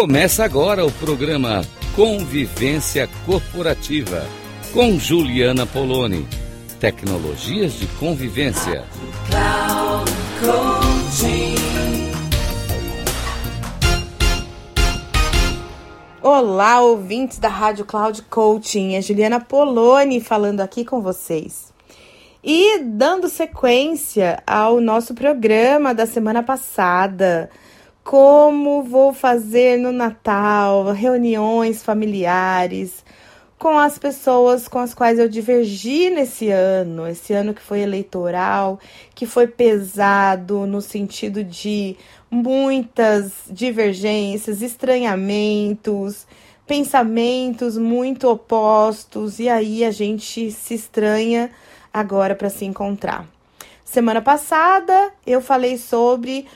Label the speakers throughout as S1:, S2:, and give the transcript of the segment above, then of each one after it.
S1: Começa agora o programa Convivência Corporativa com Juliana Poloni. Tecnologias de convivência.
S2: Olá, ouvintes da Rádio Cloud Coaching. É Juliana Poloni falando aqui com vocês. E dando sequência ao nosso programa da semana passada, como vou fazer no Natal, reuniões familiares com as pessoas com as quais eu divergi nesse ano, esse ano que foi eleitoral, que foi pesado no sentido de muitas divergências, estranhamentos, pensamentos muito opostos, e aí a gente se estranha agora para se encontrar. Semana passada eu falei sobre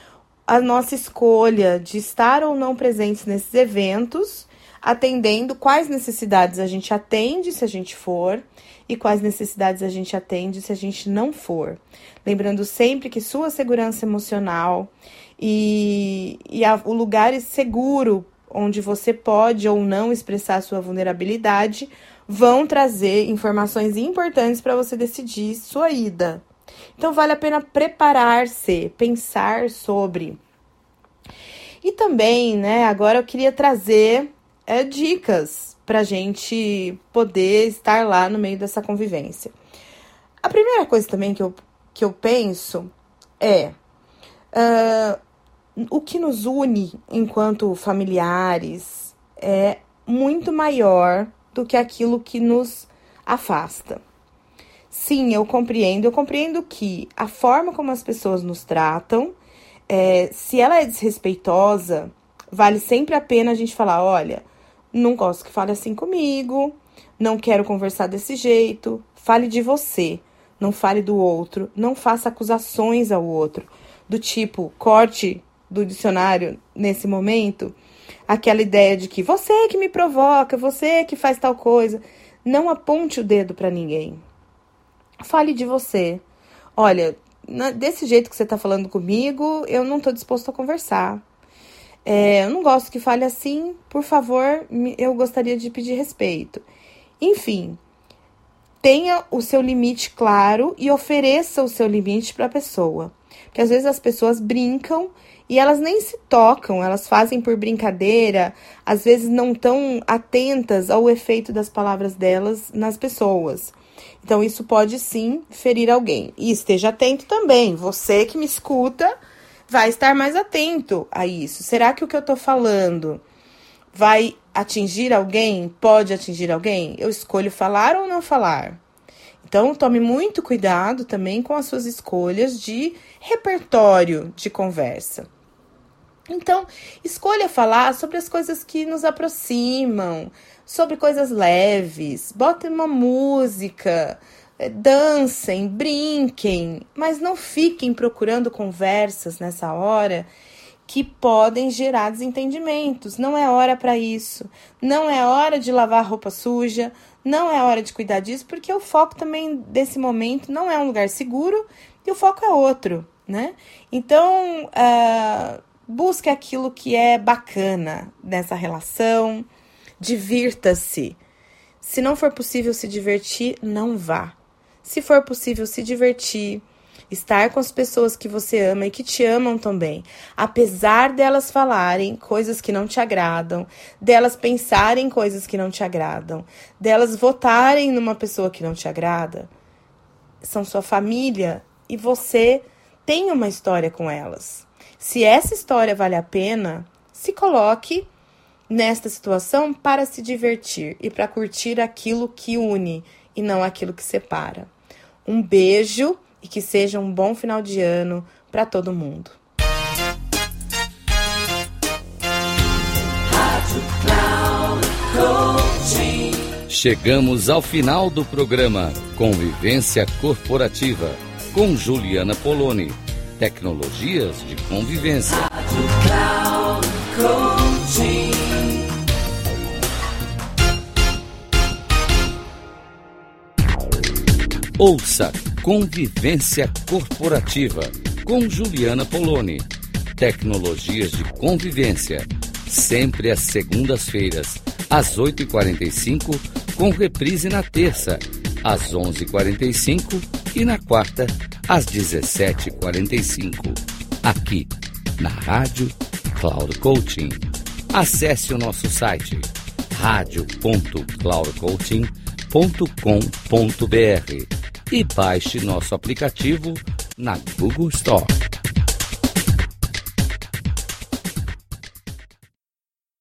S2: a nossa escolha de estar ou não presentes nesses eventos, atendendo quais necessidades a gente atende se a gente for e quais necessidades a gente atende se a gente não for. Lembrando sempre que sua segurança emocional e, e a, o lugar seguro onde você pode ou não expressar sua vulnerabilidade vão trazer informações importantes para você decidir sua ida. Então vale a pena preparar-se, pensar sobre. E também, né, agora eu queria trazer é, dicas para gente poder estar lá no meio dessa convivência. A primeira coisa também que eu, que eu penso é uh, o que nos une enquanto familiares é muito maior do que aquilo que nos afasta. Sim, eu compreendo. Eu compreendo que a forma como as pessoas nos tratam, é, se ela é desrespeitosa, vale sempre a pena a gente falar: olha, não gosto que fale assim comigo, não quero conversar desse jeito. Fale de você, não fale do outro, não faça acusações ao outro, do tipo, corte do dicionário nesse momento aquela ideia de que você que me provoca, você que faz tal coisa. Não aponte o dedo para ninguém. Fale de você. Olha, desse jeito que você está falando comigo, eu não estou disposto a conversar. É, eu não gosto que fale assim, por favor, eu gostaria de pedir respeito. Enfim, tenha o seu limite claro e ofereça o seu limite para a pessoa. Porque às vezes as pessoas brincam e elas nem se tocam, elas fazem por brincadeira, às vezes não estão atentas ao efeito das palavras delas nas pessoas. Então, isso pode sim ferir alguém. E esteja atento também. Você que me escuta vai estar mais atento a isso. Será que o que eu estou falando vai atingir alguém? Pode atingir alguém? Eu escolho falar ou não falar? Então, tome muito cuidado também com as suas escolhas de repertório de conversa. Então, escolha falar sobre as coisas que nos aproximam, sobre coisas leves, botem uma música, eh, dancem, brinquem, mas não fiquem procurando conversas nessa hora que podem gerar desentendimentos. Não é hora para isso. Não é hora de lavar roupa suja, não é hora de cuidar disso, porque o foco também desse momento não é um lugar seguro e o foco é outro, né? Então, uh, busque aquilo que é bacana nessa relação, divirta-se. Se não for possível se divertir, não vá. Se for possível se divertir, estar com as pessoas que você ama e que te amam também, apesar delas falarem coisas que não te agradam, delas pensarem coisas que não te agradam, delas votarem numa pessoa que não te agrada, são sua família e você tem uma história com elas. Se essa história vale a pena, se coloque nesta situação para se divertir e para curtir aquilo que une e não aquilo que separa. Um beijo e que seja um bom final de ano para todo mundo.
S1: Chegamos ao final do programa Convivência Corporativa com Juliana Poloni. Tecnologias de convivência. Ouça Convivência Corporativa com Juliana Poloni. Tecnologias de convivência sempre às segundas-feiras, às 8h45, com reprise na terça, às 11h45 e na quarta, às 17h45. Aqui, na Rádio Cloud Coaching. Acesse o nosso site radio.cloudcoaching.com.br e baixe nosso aplicativo na Google Store.